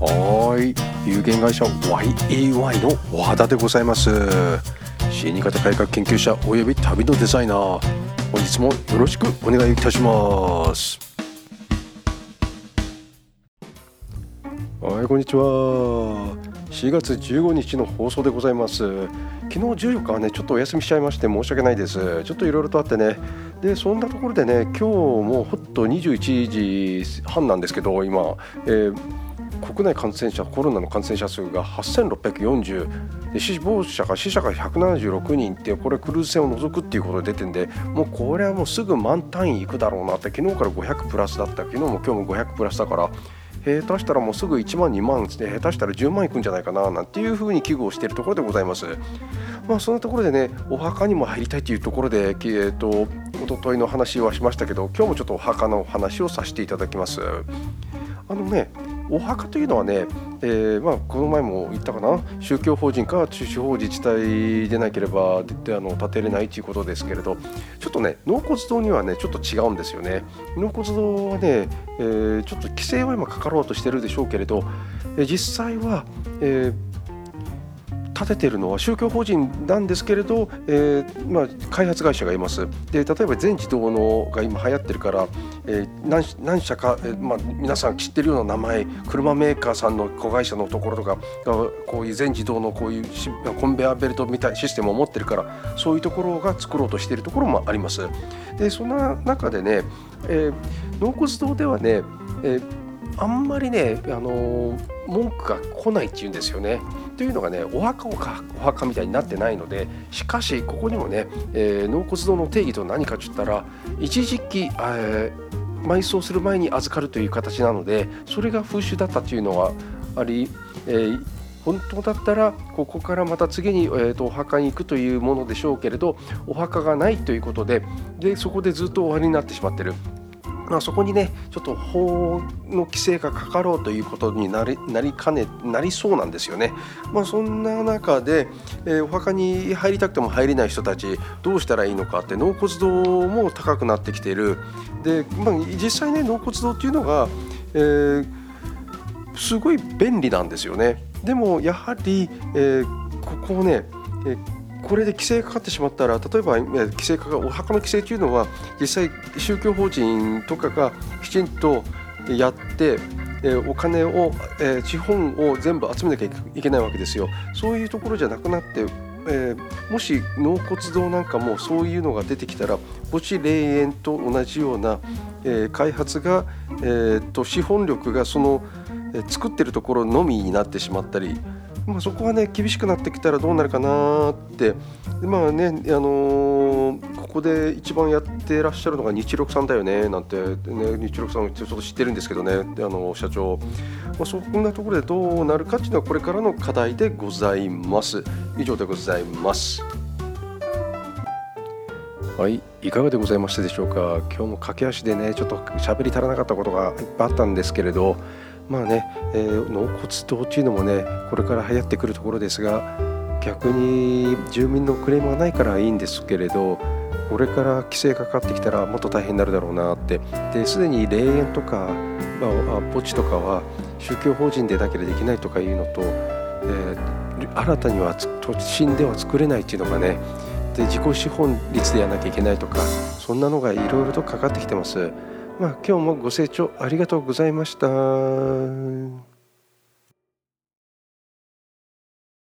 はい。有限会社 YAY の和田でございます。死に方改革研究者および旅のデザイナー。本日もよろしくお願いいたします。はいこんにちは。4月15日の放送でございます。昨日14日はねちょっとお休みしちゃいまして申し訳ないです。ちょっといろいろとあってね。でそんなところでね今日もほっと21時半なんですけど今、えー国内感染者コロナの感染者数が8640で死亡者が死者が176人ってこれクルーズ船を除くっていうことで出てんでもうこれはもうすぐ満単位いくだろうなって昨日から500プラスだった昨日も今日も500プラスだから下手したらもうすぐ1万2万で下手したら10万いくんじゃないかななんていうふうに危惧をしているところでございます。まあそんなところでねお墓にも入りたいというところで、えーと、と一昨日の話はしましたけど今日もちょっとお墓の話をさせていただきます。あのねお墓というのはね、えー、まあ、この前も言ったかな宗教法人か地方自治体でなければであの建てれないということですけれどちょっとね納骨堂にはねちょっと違うんですよね。納骨堂はね、えー、ちょっと規制は今かかろうとしてるでしょうけれど、え実際は、えー立ててるのは宗教法人なんですけれど、えーまあ、開発会社がいますで例えば全自動のが今流行ってるから、えー、何社か、えーまあ、皆さん知ってるような名前車メーカーさんの子会社のところとかこういう全自動のこういうコンベアベルトみたいなシステムを持ってるからそういうところが作ろうとしているところもありますでそんな中でね、え、納骨堂ではね、えあんまりね、あの文句が来ないっていうんですよね。というのがねお墓をかお墓みたいになってないのでしかしここにもね、えー、納骨堂の定義と何かって言ったら一時期、えー、埋葬する前に預かるという形なのでそれが風習だったというのはあり、えー本当だったらここからまた次に、えーと、お墓に行くというものでしょうけれどお墓がないということででそこでずっと終わりになってしまってる。まあ、そこにねちょっと法の規制がかかろうということになりなりかねなりそうなんですよね。まあ、そんな中で、えー、お墓に入りたくても入れない人たちどうしたらいいのかって納骨堂も高くなってきているで、まあ、実際ね納骨堂っていうのが、えー、すごい便利なんですよね。でもやはり、えー、ここをね、えーこれで規制かかってしまったら例えば規制かかお墓の規制というのは実際宗教法人とかがきちんとやってえお金を、え資本を全部集めなきゃいけないわけですよ。そういうところじゃなくなって、えー、もし納骨堂なんかもそういうのが出てきたら墓地霊園と同じような、えー、開発が、えーと資本力がその、え作ってるところのみになってしまったりまあ、そこがね厳しくなってきたらどうなるかなって。まあねあのー、ここで一番やってらっしゃるのが日六さんだよねなんてね日六さんちょっと知ってるんですけどね。あの社長、まあ、そんなところでどうなるかっていうのはこれからの課題でございます。以上でございます。はいいかがでございましたでしょうか？今日も駆け足でねちょっと喋り足らなかったことがいっぱいあったんですけれど。まあね、えー、納骨堂っていうのもねこれから流行ってくるところですが逆に住民のクレームがないからいいんですけれどこれから規制がかかってきたらもっと大変になるだろうなってですでに霊園とか、まあ、墓地とかは宗教法人でだけでできないとかいうのと、えー、新たには都心では作れないっていうのがねで自己資本率でやらなきゃいけないとかそんなのがいろいろとかかってきてます。まあ、今日もご清聴ありがとうございました。